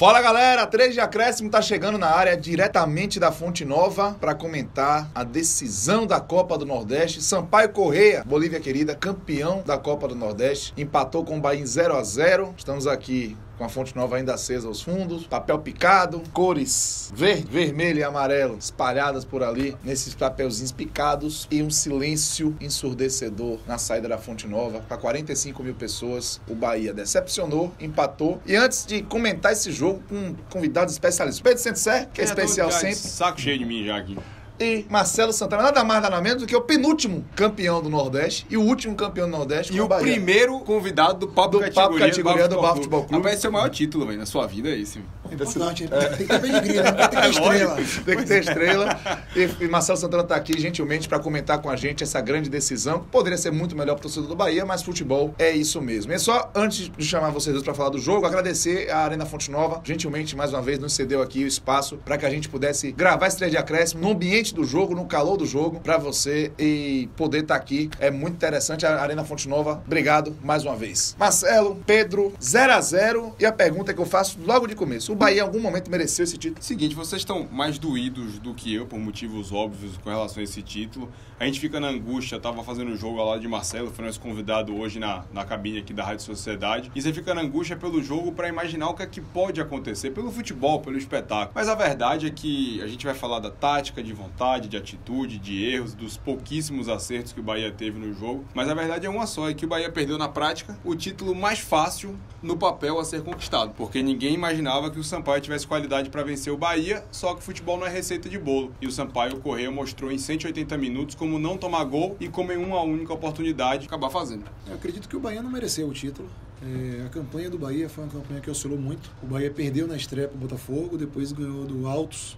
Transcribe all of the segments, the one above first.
Fala galera, 3 de acréscimo tá chegando na área diretamente da Fonte Nova para comentar a decisão da Copa do Nordeste. Sampaio Correia, Bolívia querida, campeão da Copa do Nordeste, empatou com o Bahia em 0 a 0. Estamos aqui com a fonte nova ainda acesa aos fundos, papel picado, cores verde, vermelho e amarelo espalhadas por ali, nesses papelzinhos picados e um silêncio ensurdecedor na saída da fonte nova para 45 mil pessoas. O Bahia decepcionou, empatou. E antes de comentar esse jogo com convidados especialistas, Pedro Santser, que é, é especial sempre. Saco cheio de mim já aqui e Marcelo Santana, nada mais nada menos do que o penúltimo campeão do Nordeste e o último campeão do Nordeste. E o Bahia. primeiro convidado do Papo do Categoria, Papo Categoria do, do Bafo Futebol Clube. Vai ser o maior título véio, na sua vida, é esse. Importante, é. tem que ter né? tem que ter estrela. tem que ter estrela. E, e Marcelo Santana está aqui gentilmente para comentar com a gente essa grande decisão. Poderia ser muito melhor para o torcedor do Bahia, mas futebol é isso mesmo. E é só, antes de chamar vocês dois para falar do jogo, agradecer a Arena Fonte Nova, gentilmente, mais uma vez, nos cedeu aqui o espaço para que a gente pudesse gravar esse de acréscimo no ambiente do jogo, no calor do jogo, para você e poder estar tá aqui. É muito interessante. A Arena Fonte Nova, obrigado mais uma vez. Marcelo, Pedro, 0 a 0 E a pergunta que eu faço logo de começo: o Bahia em algum momento mereceu esse título? Seguinte, vocês estão mais doídos do que eu, por motivos óbvios com relação a esse título. A gente fica na angústia, tava fazendo o jogo lado de Marcelo, foi nosso convidado hoje na, na cabine aqui da Rádio Sociedade. E você fica na angústia pelo jogo para imaginar o que é que pode acontecer, pelo futebol, pelo espetáculo. Mas a verdade é que a gente vai falar da tática, de vontade, de atitude, de erros, dos pouquíssimos acertos que o Bahia teve no jogo. Mas a verdade é uma só, é que o Bahia perdeu na prática o título mais fácil no papel a ser conquistado. Porque ninguém imaginava que o Sampaio tivesse qualidade para vencer o Bahia, só que futebol não é receita de bolo. E o Sampaio Correia mostrou em 180 minutos como como não tomar gol e como em uma única oportunidade acabar fazendo. Eu acredito que o Bahia não mereceu o título. É, a campanha do Bahia foi uma campanha que oscilou muito. O Bahia perdeu na estreia para o Botafogo, depois ganhou do Altos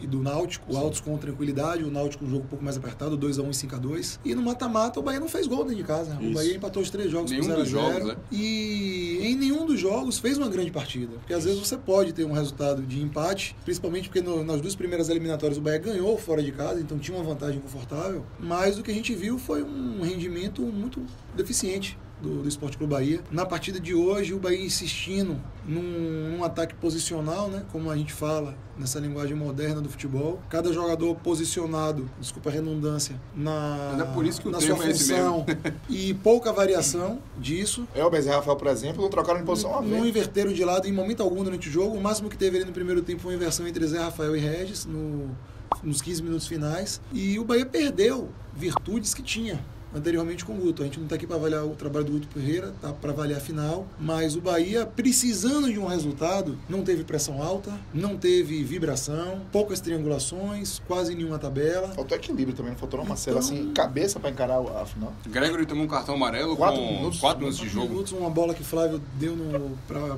e do Náutico, o Altos com tranquilidade, o Náutico um jogo um pouco mais apertado, 2x1 e 5x2. E no mata-mata o Bahia não fez gol dentro de casa. Isso. O Bahia empatou os três jogos nenhum por 0 0 jogos, é. E em nenhum dos jogos fez uma grande partida. Porque às vezes você pode ter um resultado de empate, principalmente porque no, nas duas primeiras eliminatórias o Bahia ganhou fora de casa, então tinha uma vantagem confortável. Mas o que a gente viu foi um rendimento muito deficiente do, do Esporte Clube Bahia. Na partida de hoje, o Bahia insistindo num, num, ataque posicional, né? como a gente fala nessa linguagem moderna do futebol. Cada jogador posicionado, desculpa a redundância, na, é por isso que o na sua é função e pouca variação disso. Elbes e Rafael, por exemplo, não trocaram de posição vez. Não inverteram de lado em momento algum durante o jogo. O máximo que teve ali no primeiro tempo foi uma inversão entre Zé Rafael e Regis no, nos 15 minutos finais. E o Bahia perdeu virtudes que tinha anteriormente com o Guto. A gente não está aqui para avaliar o trabalho do Guto Ferreira, tá para avaliar a final, mas o Bahia, precisando de um resultado, não teve pressão alta, não teve vibração, poucas triangulações, quase nenhuma tabela. Faltou equilíbrio também, não faltou uma então, assim, cabeça para encarar a final. Gregory tomou um cartão amarelo quatro com minutos, quatro minutos de jogo. Minutos, uma bola que Flávio deu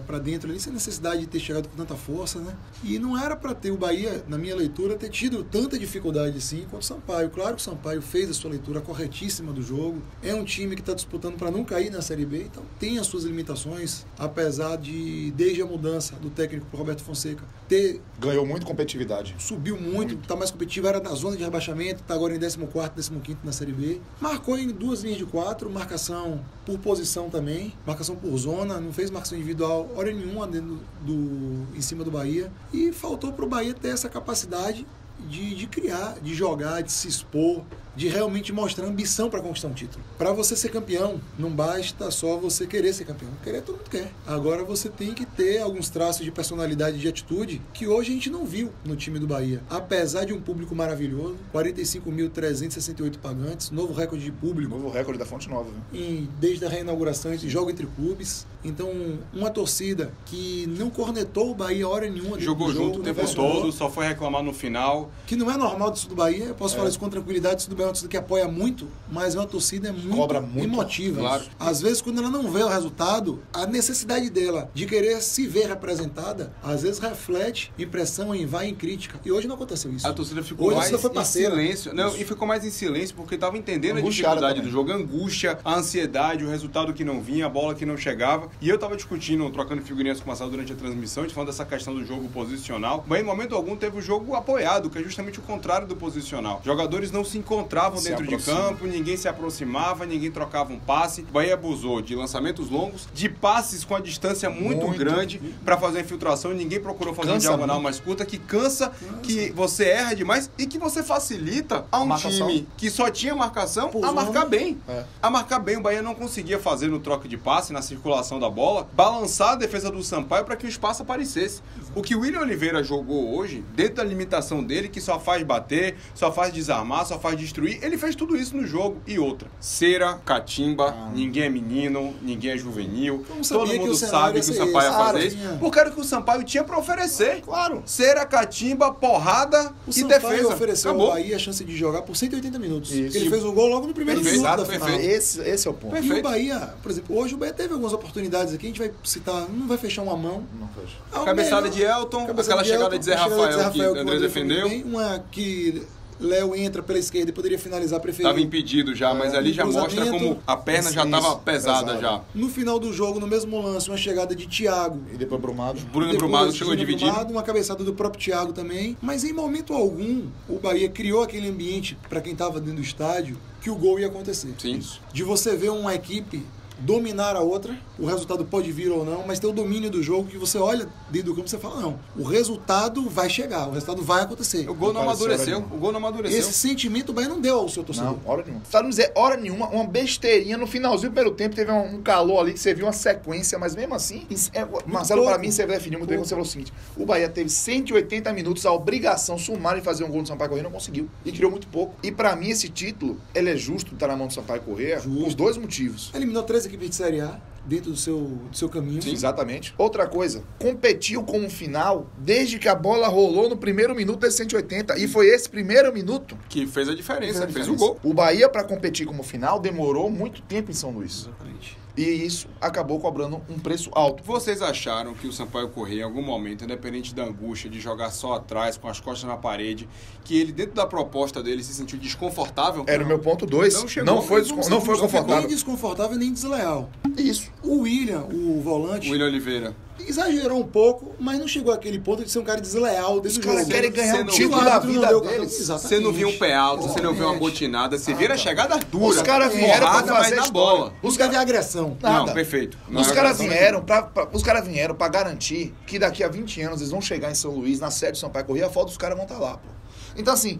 para dentro ali, sem necessidade de ter chegado com tanta força, né? E não era para ter o Bahia, na minha leitura, ter tido tanta dificuldade assim quanto o Sampaio. Claro que o Sampaio fez a sua leitura corretíssima do jogo. É um time que está disputando para não cair na Série B, então tem as suas limitações, apesar de, desde a mudança do técnico para Roberto Fonseca, ter. Ganhou muito competitividade. Subiu muito, está mais competitivo, era na zona de rebaixamento, está agora em 14, 15 na Série B. Marcou em duas linhas de quatro, marcação por posição também, marcação por zona, não fez marcação individual hora nenhuma dentro do, em cima do Bahia. E faltou para o Bahia ter essa capacidade de, de criar, de jogar, de se expor, de realmente mostrar ambição para conquistar um título. Para você ser campeão, não basta só você querer ser campeão. Querer todo mundo quer. Agora você tem que ter alguns traços de personalidade e de atitude que hoje a gente não viu no time do Bahia. Apesar de um público maravilhoso, 45.368 pagantes, novo recorde de público. Novo recorde da Fonte Nova. Em, desde a reinauguração, esse jogo entre clubes. Então, uma torcida que não cornetou o Bahia hora nenhuma. Jogou jogo, junto o tempo todo, só foi reclamar no final. Que não é normal disso do Bahia, eu posso é. falar isso com tranquilidade, isso do Bahia uma torcida que apoia muito, mas é uma torcida muito, Cobra muito emotiva. Claro. Às vezes, quando ela não vê o resultado, a necessidade dela de querer se ver representada, às vezes reflete em pressão, em vai em crítica. E hoje não aconteceu isso. A torcida ficou hoje mais em silêncio. Não, e ficou mais em silêncio porque estava entendendo Angustiada a dificuldade também. do jogo, a angústia, a ansiedade, o resultado que não vinha, a bola que não chegava. E eu estava discutindo, trocando figurinhas com o Marcelo durante a transmissão, de falando dessa questão do jogo posicional. Mas em momento algum teve o jogo apoiado, que é justamente o contrário do posicional. Jogadores não se encontraram encontravam Se dentro de aproxima. campo, ninguém se aproximava, ninguém trocava um passe. O Bahia abusou de lançamentos longos, de passes com a distância muito, Muito. grande para fazer a infiltração. Ninguém procurou fazer Cansa diagonal muito. mais curta, que cansa, que você erra demais e que você facilita a um Marcação. time que só tinha marcação Por a marcar bem. É. A marcar bem, o Bahia não conseguia fazer no troca de passe, na circulação da bola, balançar a defesa do Sampaio para que o espaço aparecesse. O que o William Oliveira jogou hoje, dentro da limitação dele, que só faz bater, só faz desarmar, só faz destruir, ele fez tudo isso no jogo. E outra, cera, catimba, Ah. ninguém é menino, ninguém é juvenil. Todo mundo sabe que o Sampaio ia fazer isso. tinha. Porque era o que o Sampaio tinha para oferecer. Claro. Cera, catimba, porrada O e Sampaio defesa. ofereceu Acabou. ao Bahia a chance de jogar por 180 minutos. Isso. Ele fez o gol logo no primeiro Perfeito, minuto da final. perfeito. Esse, esse é o ponto. Perfeito. E o Bahia, por exemplo, hoje o Bahia teve algumas oportunidades aqui, a gente vai citar, não vai fechar uma mão. Não fecha. É Cabeçada melhor- de Elton, cabeçada aquela chegada de Zé a chegada Rafael que o André defendeu. bem, uma que Léo entra pela esquerda e poderia finalizar, preferiu. Tava impedido já, mas É, ali já mostra como a perna já isso, tava pesada pesada. já. No final do jogo, no mesmo lance, uma chegada de Thiago. E depois Brumado. Bruno Depois, Brumado chegou dividido. Brumado, uma cabeçada do próprio Thiago também. Mas em momento algum, o Bahia criou aquele ambiente para quem estava dentro do estádio que o gol ia acontecer. Sim. De você ver uma equipe dominar a outra, o resultado pode vir ou não, mas tem o domínio do jogo que você olha dentro do campo e você fala, não, o resultado vai chegar, o resultado vai acontecer. O gol não, não amadureceu, o gol não amadureceu. Esse sentimento o Bahia não deu ao seu torcedor. Não, hora nenhuma. Só não dizer hora nenhuma, uma besteirinha no finalzinho pelo tempo, teve um, calor ali que você viu uma sequência, mas mesmo assim, é, Marcelo, para mim, você definiu muito bem quando você falou o seguinte, o Bahia teve 180 minutos a obrigação sumária de fazer um gol no Sampaio correr, não conseguiu, e criou muito pouco. E para mim, esse título, ele é justo, tá na mão do Sampaio correr. por dois motivos. Eliminou 13 gibi içler ya. Dentro do seu, do seu caminho. Exatamente. Outra coisa, competiu com o final desde que a bola rolou no primeiro minuto desse 180. E foi esse primeiro minuto Que fez a diferença, que fez o gol. O Bahia, pra competir como final, demorou muito tempo em São Luís. Exatamente. E isso acabou cobrando um preço alto. Vocês acharam que o Sampaio Correia, em algum momento, independente da angústia de jogar só atrás, com as costas na parede, que ele, dentro da proposta dele, se sentiu desconfortável? Era o meu ponto 2. Não Não, chegou, foi, vamos descon- não ser foi confortável. Nem desconfortável, nem desleal. Isso. O William, o volante, William Oliveira. exagerou um pouco, mas não chegou àquele ponto de ser um cara desleal Os caras querem ganhar não- título da vida deles. Você não viu um pé alto, você não viu uma botinada, você Ah, vira tá. chegada dura. Os caras vieram pra fazer na bola. Os caras de agressão. Nada. Não, perfeito. Não Os é caras vieram pra, os caras vieram para garantir que daqui a 20 anos eles vão chegar em São Luís, na sede do Sampaio Corrêa, a foto dos caras vão estar lá, pô. Então, assim,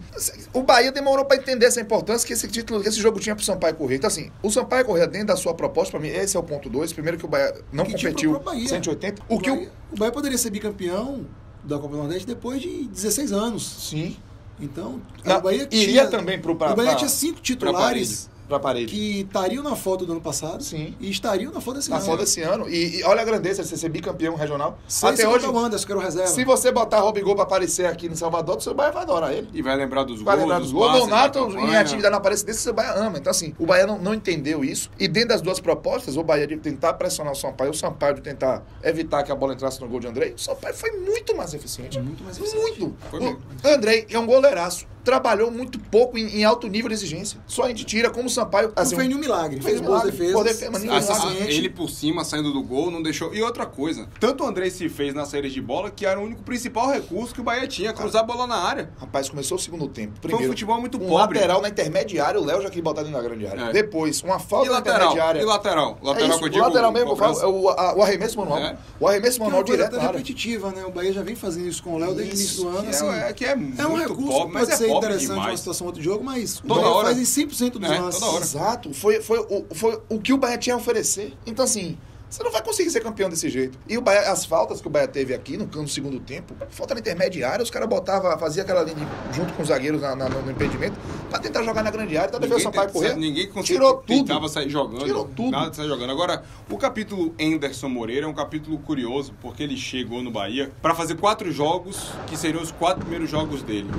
o Bahia demorou pra entender essa importância que esse título, que esse jogo tinha pro Sampaio Corrêa. Então, assim, o Sampaio Corrêa, dentro da sua proposta, pra mim, esse é o ponto 2. Primeiro que o Bahia não Que competiu próprio Bahia. 180. O que o. Bahia, o Bahia poderia ser bicampeão da Copa do Nordeste depois de 16 anos. Sim. Então, Não, o Bahia iria tinha, também pro- pra- O Bahia tinha cinco titulares Pra parede. que estariam na foto do ano passado Sim. e estariam na foto desse Na ano. foda esse ano. E, e olha a grandeza de você ser bicampeão regional. Sem Até se hoje, o Anderson, que era o reserva. se você botar Robigol pra aparecer aqui no Salvador, o seu Bahia vai adorar ele. E vai lembrar dos Vai gols, lembrar dos gols. passes, Donato, em atividade na aparência desse, o Bahia ama. Então, assim, o Bahia não, não entendeu isso. E dentro das duas propostas, o Bahia de tentar pressionar o Sampaio, o Sampaio de tentar evitar que a bola entrasse no gol de Andrei, o Sampaio foi muito mais eficiente. Muito mais eficiente. Muito. Foi O. Andrei é um goleiraço. Trabalhou muito pouco em, em alto nível de exigência. Só a gente tira como o Sampaio. Não Assim, fez nenhum milagre. fez Fez boas defesas. Boa defesa, mas ele por cima, saindo do gol, não deixou. E outra coisa, tanto o André se fez na série de bola, que era o único principal recurso que o Bahia tinha, cruzar a bola na área. Rapaz, começou o segundo tempo. Foi Primeiro, um futebol muito um pobre. lateral na intermediária, o Léo já queria botar dentro da grande área. É. Depois, uma E falta na lateral? intermediária. E lateral? É Lateral isso, que eu o digo. lateral mesmo, cobrança. o, a- o arremesso manual. É. O arremesso Que é manual direto área. repetitiva, né? O Bahia já vem fazendo isso com o Léo desde o Isso, início do ano. Assim. é, que é muito É um recurso pobre, que pode é ser interessante uma situação, outro jogo, mas o Toda Bahia hora. faz em 100% dos É, lances. Hora. Exato. Foi, foi, o, foi o que o Bahia tinha a oferecer. Então, assim, você não vai conseguir ser campeão desse jeito. E o Bahia, as faltas que o Bahia teve aqui no, no segundo tempo, falta intermediária, os caras botavam, fazia aquela linha de- junto com os zagueiros na- na- no impedimento pra tentar jogar na grande área. Ninguém, defesa Sampaio te- correr. ninguém conseguia, tirou tudo. tentava sair jogando. Tirou tudo. Nada de sair jogando. Agora, o capítulo Anderson Moreira é um capítulo curioso, porque ele chegou no Bahia para fazer quatro jogos, que seriam os quatro primeiros jogos dele.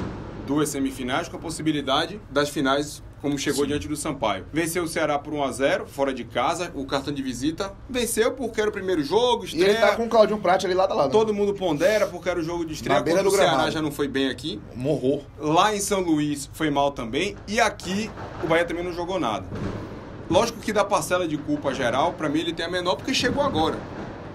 Duas semifinais, com a possibilidade das finais, como chegou diante do Sampaio. Venceu o Ceará por 1 a 0 fora de casa, o cartão de visita. Venceu porque era o primeiro jogo, E estreia. ele tá com o Claudinho Prat ali lado a lado. Todo mundo pondera porque era o jogo de estreia. Na beira do o Ceará gramado. já não foi bem aqui. Morrou. Lá em São Luís foi mal também. E aqui o Bahia também não jogou nada. Lógico que da parcela de culpa geral, pra mim ele tem a menor porque chegou agora.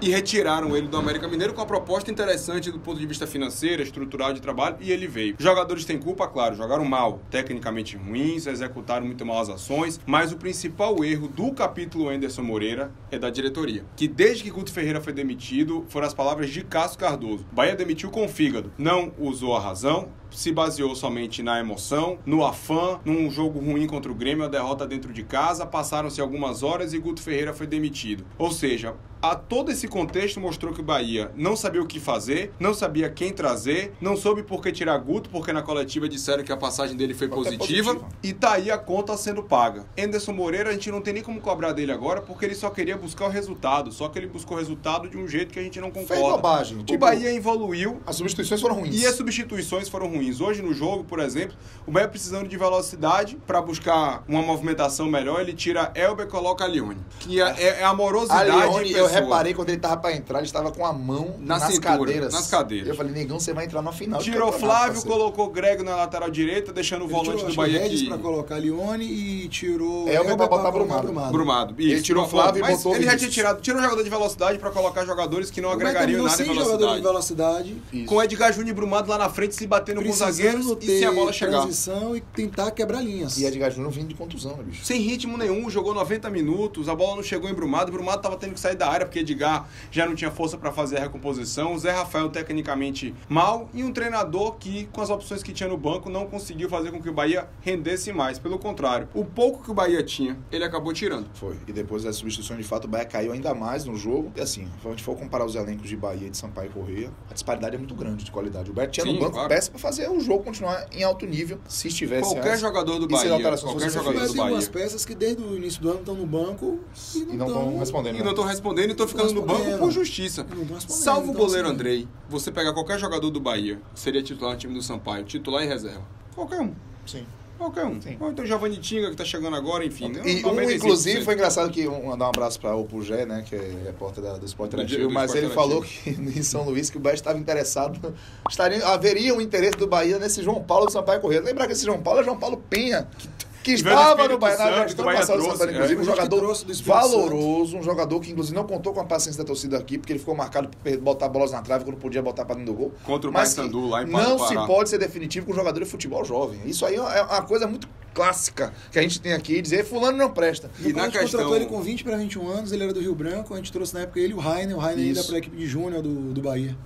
E retiraram ele do América Mineiro com uma proposta interessante do ponto de vista financeiro, estrutural de trabalho, e ele veio. Os jogadores têm culpa, claro, jogaram mal, tecnicamente ruins, executaram muito mal as ações, mas o principal erro do capítulo Anderson Moreira é da diretoria, que desde que Guto Ferreira foi demitido, foram as palavras de Cássio Cardoso. Bahia demitiu com o fígado, não usou a razão, se baseou somente na emoção, no afã, num jogo ruim contra o Grêmio, a derrota dentro de casa, passaram-se algumas horas e Guto Ferreira foi demitido. Ou seja, a todo esse contexto mostrou que o Bahia não sabia o que fazer, não sabia quem trazer, não soube por que tirar Guto, porque na coletiva disseram que a passagem dele foi positiva, positiva, e tá aí a conta sendo paga. Anderson Moreira, a gente não tem nem como cobrar dele agora, porque ele só queria buscar o resultado, só que ele buscou o resultado de um jeito que a gente não concorda. Fez bobagem. O tipo, Bahia evoluiu. As substituições foram ruins. E as substituições foram ruins. Hoje no jogo, por exemplo, o Bahia precisando de velocidade para buscar uma movimentação melhor, ele tira Elber e coloca Leone. Que é, é, é amorosidade. A Leone, eu reparei quando ele tava para entrar, ele estava com a mão Na nas cintura, cadeiras. Nas cadeiras. Eu falei, negão, você vai entrar na final. Tirou Flávio, colocou Grego na lateral direita, deixando o volante tirou, do Bahia aqui. para colocar Leone e tirou Elber para botar Brumado. Brumado. Brumado. Isso, ele tirou Flávio e botou ele já tinha tirado, tirou um jogador de velocidade para colocar jogadores que não agregariam nada em velocidade. jogador de velocidade. Isso. Com Edgar Júnior e Brumado lá na frente se batendo com os zagueiros e se a bola chegar. transição e tentar quebrar linhas. E Edgar Júnior vindo de contusão, né, bicho? Sem ritmo nenhum, jogou 90 minutos, a bola não chegou em Brumado, Brumado tava tendo que sair da área porque Edgar já não tinha força para fazer a recomposição, o Zé Rafael tecnicamente mal e um treinador que com as opções que tinha no banco não conseguiu fazer com que o Bahia rendesse mais, pelo contrário, o pouco que o Bahia tinha, ele acabou tirando. Foi. E depois das substituições, de fato, o Bahia caiu ainda mais no jogo. E assim, se a gente for comparar os elencos de Bahia, de Sampaio e Correia, a disparidade é muito grande de qualidade. O Bahia tinha Sim, no banco claro. peça para fazer o jogo continuar em alto nível, se estivesse Qualquer antes, jogador do Bahia, qualquer jogador do Bahia. Algumas peças que desde o início do ano estão no banco e não estão respondendo. E não estão respondendo e estão ficando no banco por justiça. Salvo o então, goleiro assim, Andrei, você pegar qualquer jogador do Bahia, seria titular no time do Sampaio, titular e reserva. Qualquer um. Sim. Qualquer um. Sim. Ou então Giovanni Tinga, que tá chegando agora, enfim. Né? E um, inclusive, foi engraçado que um, mandar um abraço para o Pugé, né, que é repórter da, do Esporte Interativo, mas ele falou que em São Luís que o Bahia estava interessado, estaria, haveria um interesse do Bahia nesse João Paulo do Sampaio Correia. Lembrar que esse João Paulo é João Paulo Penha, que que estava no Bahia, na gestão passada do Santana, inclusive, é. um jogador valoroso, um jogador que inclusive não contou com a paciência da torcida aqui, porque ele ficou marcado por botar bolas na trave quando podia botar para dentro do gol. Contra o Paysandu lá em Não se pode ser definitivo com um jogador de futebol jovem. Isso aí é uma coisa muito clássica que a gente tem aqui, dizer fulano não presta. E, na a gente questão... contratou ele com 20 para 21 anos, ele era do Rio Branco, a gente trouxe na época ele e o Rainer, o Rainer ainda para a equipe de júnior do, do Bahia.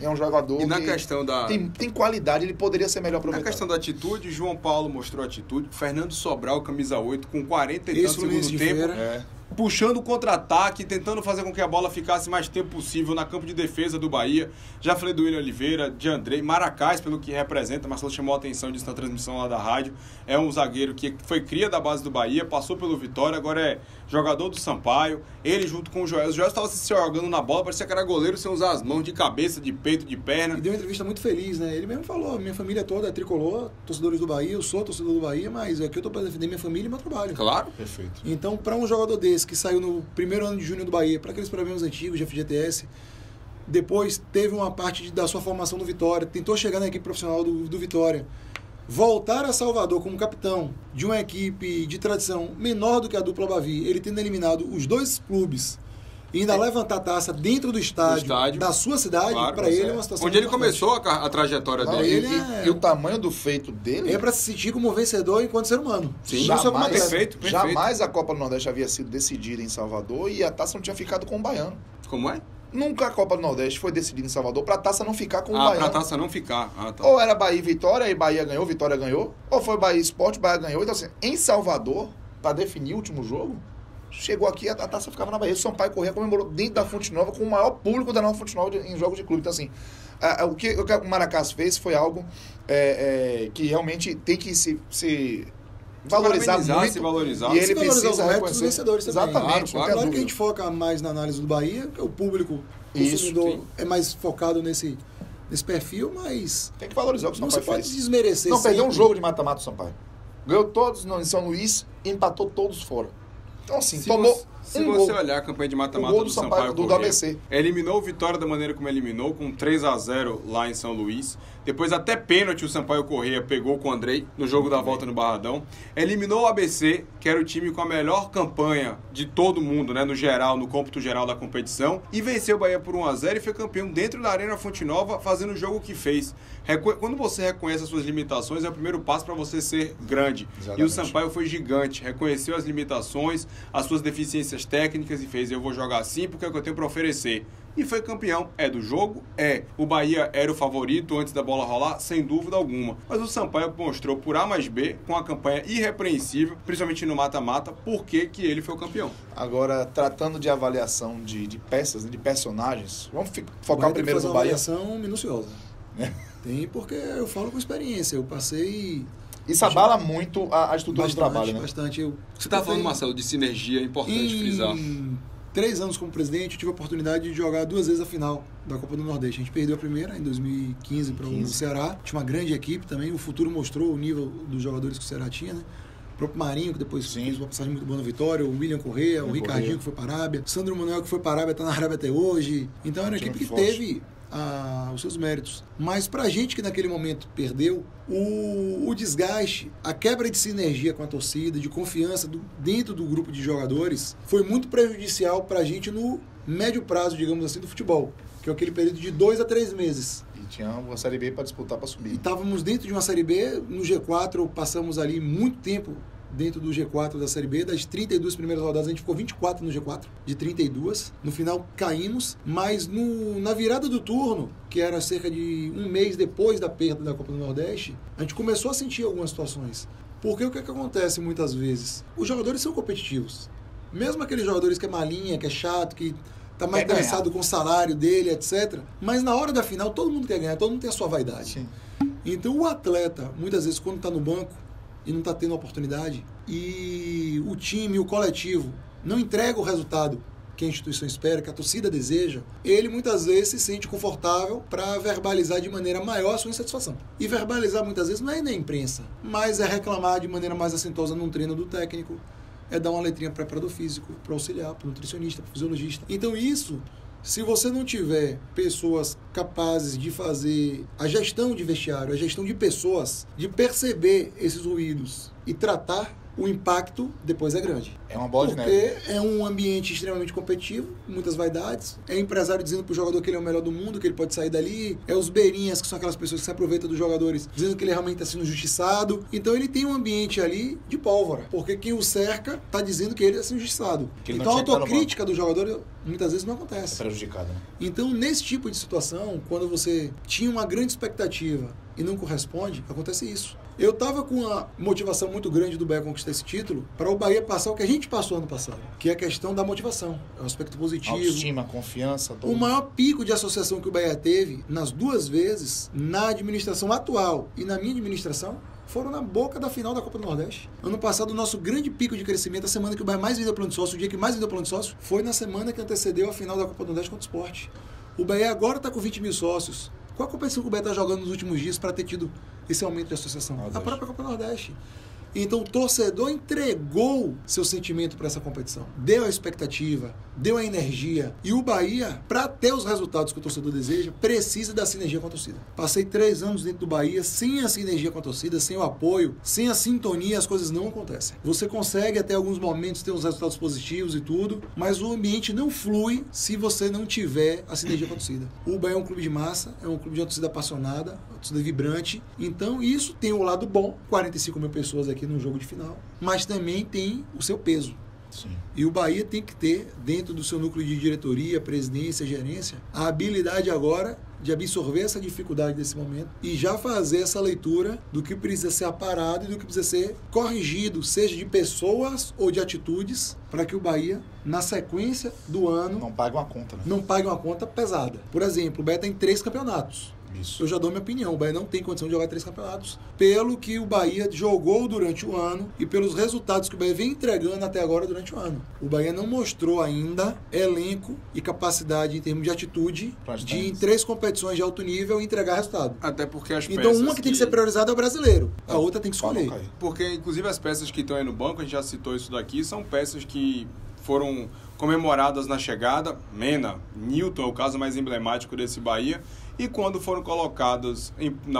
É um jogador e na que questão da... tem, tem qualidade, ele poderia ser melhor aproveitado. Na questão da atitude, João Paulo mostrou atitude. Fernando Sobral, camisa 8, com 40 e tantos segundo tempo. É puxando o contra-ataque, tentando fazer com que a bola ficasse mais tempo possível na campo de defesa do Bahia. Já falei do William Oliveira, de Andrei, Maracás, pelo que representa, Marcelo chamou a atenção disso na transmissão lá da rádio. É um zagueiro que foi cria da base do Bahia, passou pelo Vitória, agora é jogador do Sampaio. Ele junto com o Joel. O Joel estava se jogando na bola, parecia que era goleiro sem usar as mãos de cabeça, de peito, de perna. E deu uma entrevista muito feliz, né? Ele mesmo falou: minha família toda é tricolor, torcedores do Bahia, eu sou torcedor do Bahia, mas aqui eu tô para defender minha família e meu trabalho. Claro. Perfeito. Então, para um jogador desse que saiu no primeiro ano de junho do Bahia, para aqueles problemas antigos de FGTS, depois teve uma parte de, da sua formação no Vitória, tentou chegar na equipe profissional do, do Vitória. Voltar a Salvador como capitão de uma equipe de tradição menor do que a dupla Bavi, ele tendo eliminado os dois clubes e ainda é. levantar a taça dentro do estádio, estádio da sua cidade, claro, para ele é uma situação. Onde ele começou a, a trajetória Não, dele. E, é... e, o tamanho do feito dele. É para se sentir como vencedor enquanto ser humano. Sim, jamais, perfeito, perfeito. Jamais a Copa do Nordeste havia sido decidida em Salvador e a taça não tinha ficado com o baiano. Como é? Nunca a Copa do Nordeste foi decidida em Salvador para a taça não ficar com o ah, Bahia. Para a taça não ficar. Ah, tá. Ou era Bahia e Vitória, e Bahia ganhou, Vitória ganhou. Ou foi Bahia Esporte, Bahia ganhou. Então, assim, em Salvador, para definir o último jogo, chegou aqui, a, a taça ficava na Bahia. O Sampaio Corrêa comemorou dentro da Fonte Nova com o maior público da Nova Fonte Nova de, em jogos de clube. Então, assim, a, a, o, que, o que o Maracás fez foi algo é, é, que realmente tem que se, se valorizar muito. Se valorizar. E ele se precisa os reconhecer. vencedores também. Exatamente. Claro, claro. claro que a gente foca mais na análise do Bahia, que o público consumidor Isso, é mais focado nesse, nesse perfil, mas... Tem que valorizar o que o Sampaio Não pode desmerecer Não, perdeu um jogo de mata-mata o Sampaio. Ganhou todos em São Luís empatou todos fora. Então, assim, se tomou, você, Se Um você gol. olhar a campanha de O mata-mata gol do, do Sampaio, Sampaio, do Corrêa, ABC. eliminou o Vitória da maneira como eliminou, com 3 a 0 lá em São Luís. Depois até pênalti o Sampaio Correia pegou com o Andrei no jogo da volta no Barradão. Eliminou o ABC, que era o time com a melhor campanha de todo mundo, né, no geral, no cômputo geral da competição, e venceu o Bahia por 1 a 0 e foi campeão dentro da Arena Fonte Nova, fazendo o jogo que fez. Reco- Quando você reconhece as suas limitações, é o primeiro passo para você ser grande. E o Exatamente. Sampaio foi gigante, reconheceu as limitações, as suas deficiências técnicas e fez eu vou jogar assim porque é o que eu tenho para oferecer. E foi campeão. É do jogo? É. O Bahia era o favorito antes da bola rolar? Sem dúvida alguma. Mas o Sampaio mostrou por A mais B, com a campanha irrepreensível, principalmente no mata-mata, por que que ele foi o campeão. Agora, tratando de avaliação de, de peças, né, de personagens, vamos focar Bahia tem que primeiro no uma Bahia. avaliação minuciosa. É. Tem, porque eu falo com experiência. Eu passei Isso abala muito a, a estrutura bastante, do trabalho, né? bastante. Eu, Você estava falando, Marcelo, de sinergia, é importante frisar. Em três anos como presidente, eu tive a oportunidade de jogar duas vezes a final da Copa do Nordeste. A gente perdeu a primeira em 2015 para o 15. Ceará. Tinha uma grande equipe também. O futuro mostrou o nível dos jogadores que o Ceará tinha, né? O próprio Marinho, que depois Sim. fez uma passagem muito boa na Vitória, o William Correa, o William. Ricardinho, que foi para a Arábia, Sandro Manuel, que foi para a Arábia, está na Arábia até hoje. Então era uma equipe que forte. teve ah, os seus méritos. Mas pra gente que naquele momento perdeu, o, o desgaste, a quebra de sinergia com a torcida, de confiança do- dentro do grupo de jogadores, foi muito prejudicial pra gente no médio prazo, digamos assim, do futebol. Que é aquele período de dois a três meses. E tinha uma Série B para disputar, para E subir. estávamos dentro de uma Série B, no G4, passamos ali muito tempo dentro do G4 da Série B. Das 32 primeiras rodadas, a gente ficou 24 no G4, de 32. No final, caímos, mas no, na virada do turno, que era cerca de um mês depois da perda da Copa do Nordeste, a gente começou a sentir algumas situações. Porque o que, é que acontece muitas vezes? Os jogadores são competitivos. Mesmo aqueles jogadores que é malinha, que é chato, que tá mais Quer ganhar. interessado com o salário dele, etc. Mas na hora da final, todo mundo quer ganhar, todo mundo tem a sua vaidade. Sim. Então o atleta, muitas vezes, quando está no banco e não está tendo oportunidade, e o time, o coletivo, não entrega o resultado que a instituição espera, que a torcida deseja, ele muitas vezes se sente confortável para verbalizar de maneira maior a sua insatisfação. E verbalizar muitas vezes não é na imprensa, mas é reclamar de maneira mais assintosa num treino do técnico, é dar uma letrinha para preparador físico, para auxiliar, para nutricionista, para fisiologista. Então isso, se você não tiver pessoas capazes de fazer a gestão de vestiário, a gestão de pessoas, de perceber esses ruídos e tratar o impacto depois é grande. É uma bola de Porque neve. é um ambiente extremamente competitivo, muitas vaidades. É empresário dizendo pro jogador que ele é o melhor do mundo, que ele pode sair dali. É os beirinhas, que são aquelas pessoas que se aproveitam dos jogadores, dizendo que ele realmente está sendo justiçado. Então ele tem um ambiente ali de pólvora. Porque quem o cerca tá dizendo que ele está sendo justiçado. Que ele não então a autocrítica do jogador muitas vezes não acontece. É prejudicado, né? Então, nesse tipo de situação, quando você tinha uma grande expectativa e não corresponde, acontece isso. Eu tava com uma motivação muito grande do Bahia conquistar esse título para o Bahia passar o que a gente passou ano passado, que é a questão da motivação, é um aspecto positivo. Autoestima, confiança. todo O maior pico de associação que o Bahia teve nas duas vezes, na administração atual e na minha administração, foram na boca da final da Copa do Nordeste. Ano passado, o nosso grande pico de crescimento, a semana que o Bahia mais vendeu plano de sócio, o dia que mais vendeu plano de sócio, foi na semana que antecedeu a final da Copa do Nordeste contra o Sport. O Bahia agora está com 20 mil sócios. Qual a competição que o Bahia está jogando nos últimos dias para ter tido esse aumento de associação? Nordeste. A própria Copa Nordeste. Então o torcedor entregou seu sentimento para essa competição, deu a expectativa, deu a energia. E o Bahia, para ter os resultados que o torcedor deseja, precisa da sinergia com a torcida. Passei três anos dentro do Bahia sem a sinergia com a torcida, sem o apoio, sem a sintonia, as coisas não acontecem. Você consegue até alguns momentos ter uns resultados positivos e tudo, mas o ambiente não flui se você não tiver a sinergia com a torcida. O Bahia é um clube de massa, é um clube de uma torcida apaixonada, uma torcida vibrante. Então isso tem o lado bom, 45 mil pessoas aqui no jogo de final, mas também tem o seu peso. Sim. E o Bahia tem que ter, dentro do seu núcleo de diretoria, presidência, gerência, a habilidade agora de absorver essa dificuldade desse momento e já fazer essa leitura do que precisa ser aparado e do que precisa ser corrigido, seja de pessoas ou de atitudes, para que o Bahia, na sequência do ano, Não paga uma conta, né? não pague uma conta pesada. Por exemplo, o Bahia tem três campeonatos. Isso. Eu já dou minha opinião. O Bahia não tem condição de jogar três campeonatos. Pelo que o Bahia jogou durante o ano e pelos resultados que o Bahia vem entregando até agora durante o ano. O Bahia não mostrou ainda elenco e capacidade em termos de atitude Pra de em três competições de alto nível entregar resultado. Até porque as Então uma que tem que ser priorizada é o brasileiro. A outra tem que escolher. Porque, inclusive, as peças que estão aí no banco, a gente já citou isso daqui, são peças que foram comemoradas na chegada. Mena, Newton é o caso mais emblemático desse Bahia e quando foram colocados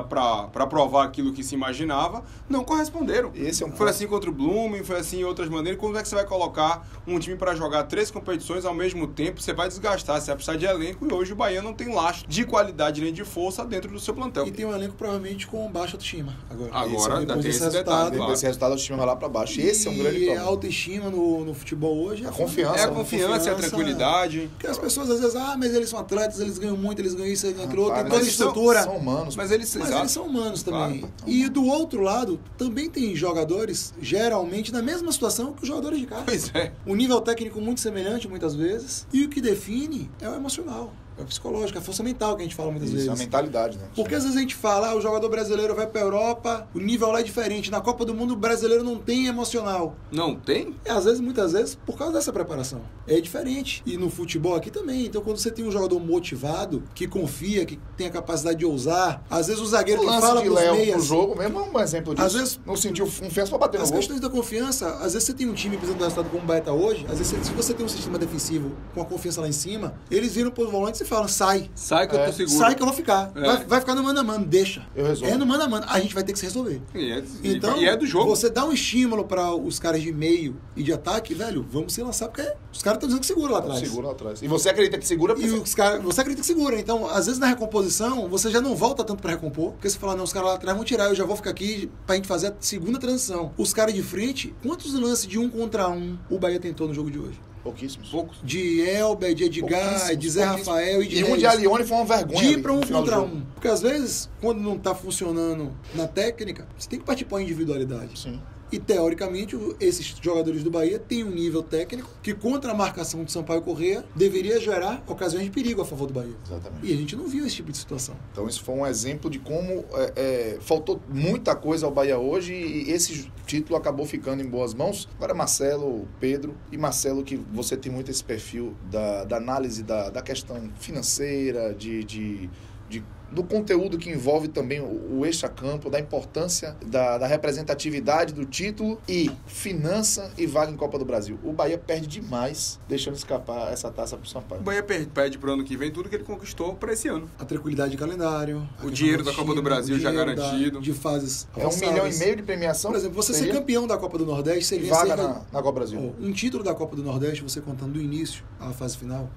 para provar aquilo que se imaginava, não corresponderam. Esse é um foi ponto. assim contra o Blooming, foi assim em outras maneiras. Como é que você vai colocar um time para jogar três competições ao mesmo tempo? Você vai desgastar, você vai precisar de elenco e hoje o Bahia não tem lastro de qualidade nem de força dentro do seu plantel. E tem um elenco provavelmente com baixa autoestima. Agora, Agora, Esse- ainda depois tem desse esse detalhe, resultado. claro. Esse resultado o time vai lá pra baixo. Esse é um grande E a problema. autoestima no, no futebol hoje A confiança, É a confiança, é a tranquilidade. Porque as pessoas às vezes, ah, mas eles são atletas, eles ganham muito, eles ganham isso, eles ganham aquilo Rapaz, tem toda a mas são- estrutura. São humanos. Mas eles, Mas eles são humanos também. Claro. E do outro lado, também tem jogadores, geralmente, na mesma situação que os jogadores de casa. Pois é. O nível técnico muito semelhante, muitas vezes. E o que define é o emocional, é o psicológico, é a força mental que a gente fala muitas Isso, é a vezes. mentalidade, né? Porque às vezes a gente fala, ah, o jogador brasileiro vai pra Europa, o nível lá é diferente. Na Copa do Mundo o brasileiro não tem emocional. Não tem? É, às vezes, muitas vezes, por causa dessa preparação. É diferente. E no futebol aqui também. Então, quando você tem um jogador motivado, que confia, que tem a capacidade de ousar, às vezes o zagueiro O que fala de Léo pro meias... jogo mesmo é um exemplo disso. Às vezes- não sentiu confiança pra bater no As gol. questões da confiança, às vezes você tem um time precisando do resultado como o Bahia tá hoje, às vezes se você tem um sistema defensivo com a confiança lá em cima, eles viram pros volantes e falam, sai. Sai que eu É. tô seguro. Sai que eu vou ficar. É. Vai, vai ficar no mano a mano, deixa. Eu resolvo. É no mano a mano. A gente vai ter que se resolver. E é, Então, e é do jogo. você dá um estímulo para os caras de meio e de ataque, velho, vamos se lançar, porque os caras estão dizendo que segura lá atrás. Segura lá atrás. E você acredita que segura porque E você- os caras, você acredita que segura. Então, às vezes na recomposição, você já não volta tanto pra recompor, porque você fala, não, os caras lá atrás vão tirar, eu já vou ficar aqui pra gente fazer a segunda transição. Os caras de frente, quantos lances de um contra um o Bahia tentou no jogo de hoje? Pouquíssimos. Poucos. De Elber, de Edgar, de Zé. Rafael e de E um de Alione foi uma vergonha. De ir pra um contra um. Porque às vezes, quando não tá funcionando na técnica, você tem que partir pra individualidade. Sim. E teoricamente, esses jogadores do Bahia têm um nível técnico que, contra a marcação de Sampaio Corrêa, deveria gerar ocasiões de perigo a favor do Bahia. Exatamente. E a gente não viu esse tipo de situação. Então isso foi um exemplo de como é, é, faltou muita coisa ao Bahia hoje e esse título acabou ficando em boas mãos. Agora Marcelo, Pedro e Marcelo que você tem muito esse perfil da, da análise da, da questão financeira, de, de, de- do conteúdo que envolve também o, o extra-campo, da importância da, da representatividade do título e finança e vaga em Copa do Brasil. O Bahia perde demais deixando escapar essa taça pro O Sampaio. Bahia per- pede pro ano que vem tudo que ele conquistou pra esse ano. A tranquilidade de calendário. O dinheiro da Copa do Brasil o já garantido. da- de fases É um milhão e meio de premiação? Por exemplo, você seria? ser campeão da Copa do Nordeste E seria vaga cerca- na, na Copa Brasil. Um título da Copa do Nordeste, você contando do início à fase final,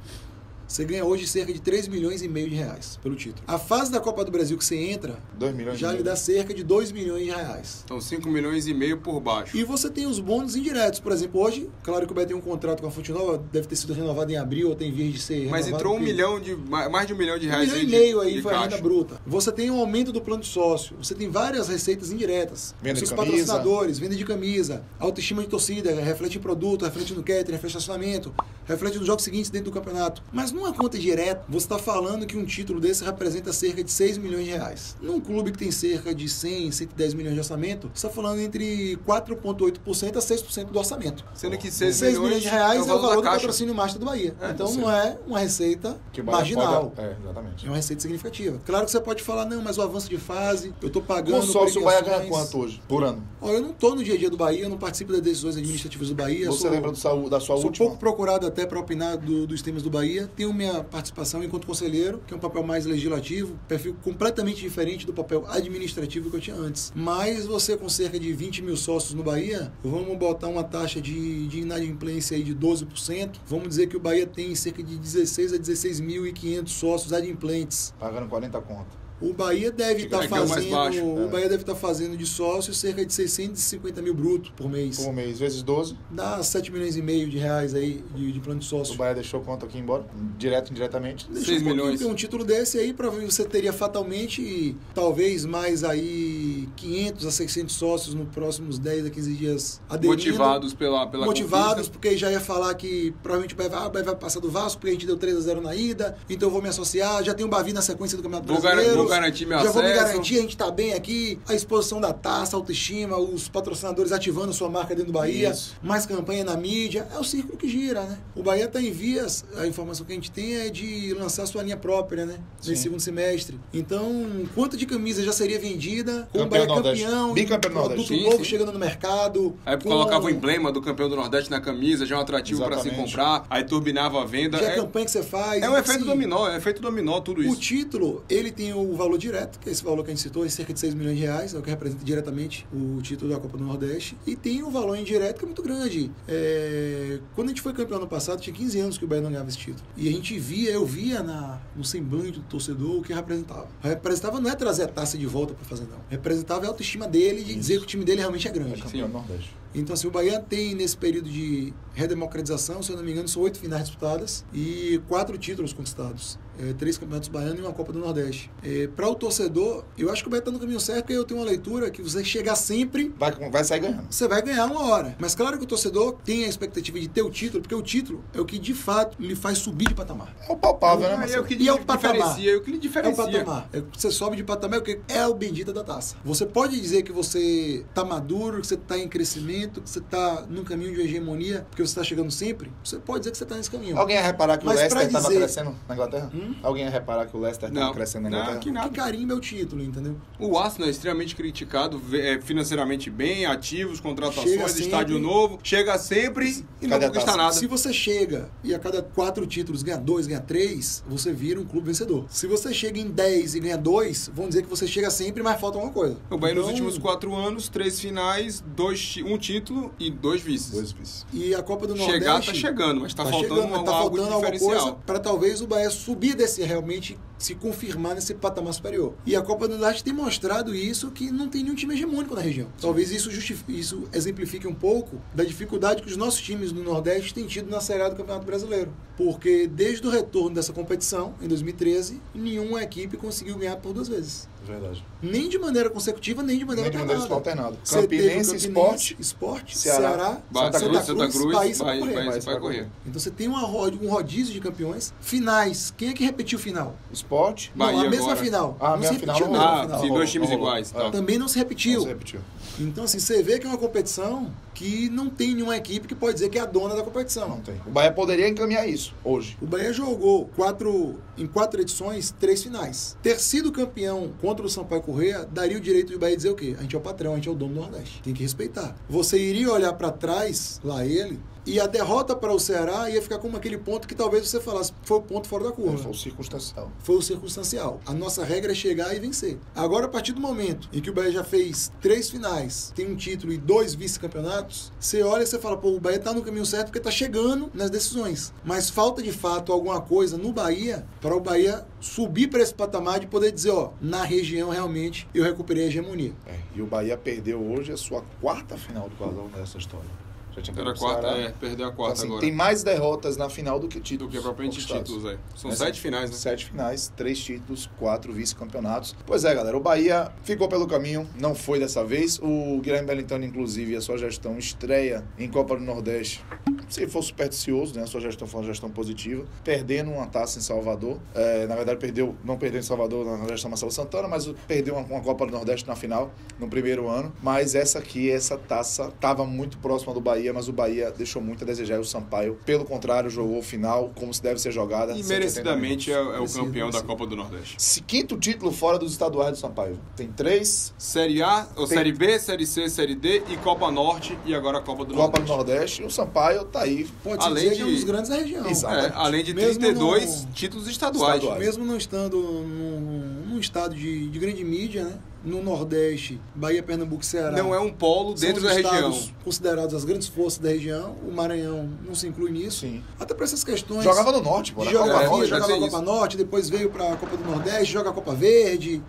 você ganha hoje cerca de 3 milhões e meio de reais pelo título. A fase da Copa do Brasil que você entra 2 milhões já lhe dá cerca de 2 milhões de reais. Então 5 milhões e meio por baixo. E você tem os bônus indiretos. Por exemplo, hoje, claro que o Bahia tem um contrato com a Fonte Nova, deve ter sido renovado em abril ou tem vias de ser Mas entrou um porque- milhão de. ma- mais de um milhão de Um reais milhão aí e de- meio aí de foi a renda bruta. Você tem um aumento do plano de sócio. Você tem várias receitas indiretas. Venda de Seus camisa. patrocinadores, venda de camisa, autoestima de torcida, reflete em produto, reflete no catering, reflete no estacionamento, reflete nos jogos seguintes dentro do campeonato. Mas numa conta direta, você está falando que um título desse representa cerca de 6 milhões de reais. Num clube que tem cerca de 100, 110 milhões de orçamento, você está falando entre 4,8% a 6% do orçamento. Sendo que 6, 6 milhões, de reais é o valor do patrocínio master do Bahia. É, então não é uma receita marginal. pode- É, exatamente. É uma receita significativa. Claro que você pode falar, não, mas o avanço de fase, eu tô pagando. O Bahia ganha quanto hoje? Por ano? Olha, eu não tô no dia a dia do Bahia, eu não participo das decisões administrativas do Bahia. Você sou, lembra do da sua Sou última? pouco procurado até para opinar do- dos temas do Bahia. Tenho minha participação enquanto conselheiro, que é um papel mais legislativo, perfil completamente diferente do papel administrativo que eu tinha antes. Mas você com cerca de 20 mil sócios no Bahia, vamos botar uma taxa de, de inadimplência aí de 12%. Vamos dizer que o Bahia tem cerca de 16 a 16.500 sócios adimplentes. Pagando 40 conto. O Bahia deve Fica estar aqui é o fazendo, baixo, o é. Bahia deve estar fazendo de sócios cerca de 650 mil bruto por mês. Por mês, vezes 12. Dá 7 milhões e meio de reais aí de, de plano de O sócio. Bahia deixou quanto aqui embora? Direto, indiretamente. Deixa Seis um pouquinho, milhões. um título desse aí, provavelmente você teria fatalmente talvez mais aí 500 a 600 sócios nos próximos 10 a 15 dias aderindo. Motivados pela, pela motivados, conquista. porque já ia falar que provavelmente o Bahia vai, ah, o Bahia vai passar do Vasco, porque a gente deu 3 a 0 na ida, então eu vou me associar, já tem o Bavi na sequência do Campeonato Vou, gar- Brasileiro. vou garantir meu já vou me acesso. garantir, a gente tá bem aqui, a exposição da taça, autoestima, os patrocinadores ativando sua marca dentro do Bahia, Isso. mais campanha na mídia, é o círculo que gira, né? O Bahia está em vias, a informação que a gente tem é de lançar sua linha própria, né? Nesse Sim. segundo semestre. Então, quanto de camisa já seria vendida? Com o Bahia do Nordeste. campeão, Bicampeão do produto Nordeste. Sim, novo sim. chegando no mercado. Aí com- colocava o emblema do campeão do Nordeste na camisa, já é um atrativo para se comprar, aí turbinava a venda. Já é a É, campanha que você faz. é um então, efeito assim, dominó, é um efeito dominó tudo O isso. título, ele tem o valor direto, que é esse valor que a gente citou, é cerca de 6 milhões de reais, é o que representa diretamente o título da Copa do Nordeste. E tem o valor indireto, que é muito grande. É, Quando a gente foi campeão ano passado, tinha 15 anos que o Bahia não ganhava esse título. E a gente via, eu via na, no semblante do torcedor o que representava. Representava não é trazer a taça de volta para fazer, não. Representava a autoestima dele de dizer que o time dele realmente é grande. É campeão do Nordeste. Então, assim, o Bahia tem nesse período de redemocratização, se eu não me engano, são oito finais disputadas e quatro títulos conquistados. É, três campeonatos baianos e uma Copa do Nordeste. É, Para o torcedor, eu acho que o Bahia está no caminho certo, porque eu tenho uma leitura que você chegar sempre, Vai, vai sair ganhando. você vai ganhar uma hora. Mas claro que o torcedor tem a expectativa de ter o título, porque o título é o que de fato lhe faz subir de patamar. É o palpável, né, Ah, é o Marcelo? que E é o diferencia, patamar. é o que lhe É o diferencia. patamar. É, você sobe de patamar porque é o bendito da taça. Você pode dizer que você tá maduro, que você tá em crescimento, que você tá num caminho de hegemonia, porque você tá chegando sempre. Você pode dizer que você tá nesse caminho. Alguém ia reparar que Mas o Leicester estava dizer- crescendo na Inglaterra? Hum? Alguém ia reparar que o Leicester estava Não. crescendo na Não, Inglaterra? que nada. Que carimba é o título, entendeu? O Arsenal é extremamente criticado, é, financeiramente bem, ativos, contratações, estádio novo, chega sempre e não Cadê conquista nada. Se você chega e a cada quatro títulos ganha dois, ganha três, você vira um clube vencedor. Se você chega em dez e ganha dois, vão dizer que você chega sempre, mas falta alguma coisa. O Bahia nos Então, últimos quatro anos, três finais, dois, um título e dois vices. Dois vices. E a Copa do Nordeste... Chegar tá chegando, mas tá, faltando, chegando, mas algo, tá algo faltando alguma diferencial. coisa para talvez o Bahia subir desse realmente se confirmar nesse patamar superior. E a Copa do Nordeste tem mostrado isso que não tem nenhum time hegemônico na região. Talvez isso justifique, isso exemplifique um pouco da dificuldade que os nossos times do Nordeste têm tido na Série A do Campeonato Brasileiro. Porque desde o retorno dessa competição, em 2013, nenhuma equipe conseguiu ganhar por duas vezes. Verdade. Nem de maneira consecutiva, nem de maneira Nem de maneira alternada. alternada. Teve o Campinense, Sport, Esporte, Ceará, Ceará, Santa, Cruz, Santa Cruz, Bahia Bahia- Corrêa. Então você tem uma, um rodízio de campeões. Finais. Quem é que repetiu final? Sport. Bahia não, a mesma agora. final. Ah, a não mesma se final repetiu não a rolou. mesma Ah, final. sim, dois times Não rolou. iguais. É. Tá. Também não se repetiu. Não se repetiu. Então, assim, você vê que é uma competição que não tem nenhuma equipe que pode dizer que é a dona da competição. Não tem. O Bahia poderia encaminhar isso hoje. O Bahia jogou quatro, em quatro edições, três finais. Ter sido campeão contra o Sampaio Correia daria o direito de Bahia dizer o quê? A gente é o patrão, a gente é o dono do Nordeste. Tem que respeitar. Você iria olhar pra trás, lá ele, e a derrota para o Ceará ia ficar como aquele ponto que talvez você falasse, foi o ponto fora da curva. Foi o circunstancial. foi o circunstancial. A nossa regra é chegar e vencer. Agora, a partir do momento em que o Bahia já fez três finais, tem um título e dois vice-campeonatos, você olha e você fala, pô, o Bahia tá no caminho certo porque tá chegando nas decisões. Mas falta de fato alguma coisa no Bahia para o Bahia subir para esse patamar de poder dizer, ó, na região realmente eu recuperei a hegemonia. É, e o Bahia perdeu hoje a sua quarta final do quadrão nessa história. Já tinha Era quarta, Ceará. é, perdeu a Então, quarta assim, agora. tem mais derrotas na final do que Do títulos. que propriamente títulos, é. São sete finais, né? Sete finais, três títulos, quatro vice-campeonatos. Pois é, galera, o Bahia ficou pelo caminho, não foi dessa vez. O Guilherme Bellintani, inclusive, a sua gestão estreia em Copa do Nordeste. Se for supersticioso, né? A sua gestão foi uma gestão positiva. Perdendo uma taça em Salvador. É, na verdade, perdeu, não perdeu em Salvador na gestão Marcelo Santana, mas perdeu uma, uma Copa do Nordeste na final, no primeiro ano. Mas essa aqui, essa taça, estava muito próxima do Bahia, mas o Bahia deixou muito a desejar. O Sampaio, pelo contrário, jogou o final como se deve ser jogada. E 180 merecidamente é, é o Merecido, campeão da merecido. Copa do Nordeste. Se- Quinto título fora dos estaduais do Sampaio. Tem três, Série A, ou Tem- Série B, Série C, Série D e Copa Norte e agora a Copa do Copa do Nordeste. Nordeste. E o Sampaio tá aí. Pode-se Além dizer que é um de- dos grandes da região. Exato. É, além de Mesmo 32 no- títulos estaduais. Estaduais. Mesmo não estando num estado de, de grande mídia, né? No Nordeste, Bahia, Pernambuco e Ceará. Não é um polo são dentro os da região. estados considerados as grandes forças da região. O Maranhão não se inclui nisso. Sim. Até para essas questões. Jogava no Norte, pô. de na Copa geografia, Norte. jogava a Copa isso. Norte, depois veio para a Copa do Nordeste, joga a Copa Verde.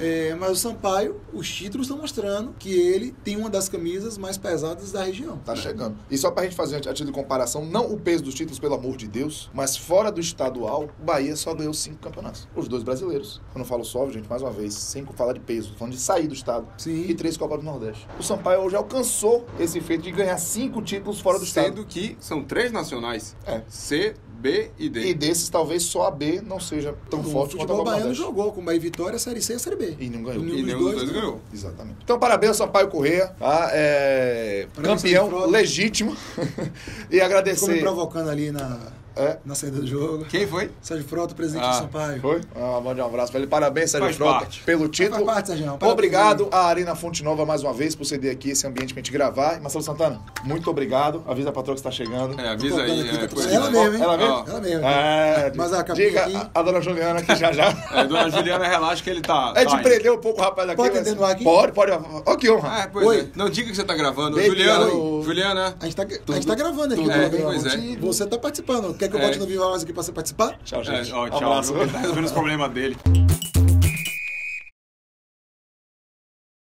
É, mas o Sampaio, os títulos estão mostrando que ele tem uma das camisas mais pesadas da região. Tá chegando. E só pra gente fazer a título de comparação, não o peso dos títulos, pelo amor de Deus, mas fora do estadual, o Bahia só ganhou cinco campeonatos. Os dois brasileiros. Quando eu falo só, gente, mais uma vez, sem falar de peso, falando de sair do estado. Sim. E três Copas do Nordeste. O Sampaio hoje alcançou esse feito de ganhar cinco títulos fora do Sendo estado. que são três nacionais. É. C, B e D. E desses, talvez só a B não seja tão o forte quanto a Copa baiano Nordeste. jogou com Bahia e Vitória, a Série C e a Série B. E não ganhou. Nenhum E dos nenhum dos dois dois ganhou. Exatamente. Então, parabéns ao Sampaio Correia, tá? É, campeão legítimo. e Ficou me agradecer. provocando ali na, É, na saída do jogo. Quem foi? Sérgio Frota, presidente Ah, do Sampaio. foi? Ah, mande um abraço pra ele. Parabéns, Sérgio Faz Frota, parte. pelo título. Faz parte, Sérgio. Parabéns Obrigado à Arena Fonte Nova mais uma vez por ceder aqui esse ambiente pra gente gravar. E Marcelo Santana, muito obrigado. Avisa a patroa que está chegando. É, avisa aí. tocando aqui, é, tocando. Ela mesmo, hein? Ela mesmo? Ela mesmo. É, Mas a diga aqui- a, a dona Juliana que já já. É, dona Juliana, relaxa que ele tá. É tá prender um pouco o rapaz aqui. Pode atender no ar aqui? Pode, pode. Ó, que honra. É, pois Oi. é. Não diga que você tá gravando. Juliana. Juliana. A gente tá, a gente tá gravando aqui É, pois é. Você tá participando. Quer que eu É. bote no Viva Voz aqui pra você participar? Tchau, É, gente. ó, Um tchau. abraço. Tá resolvendo os problemas dele.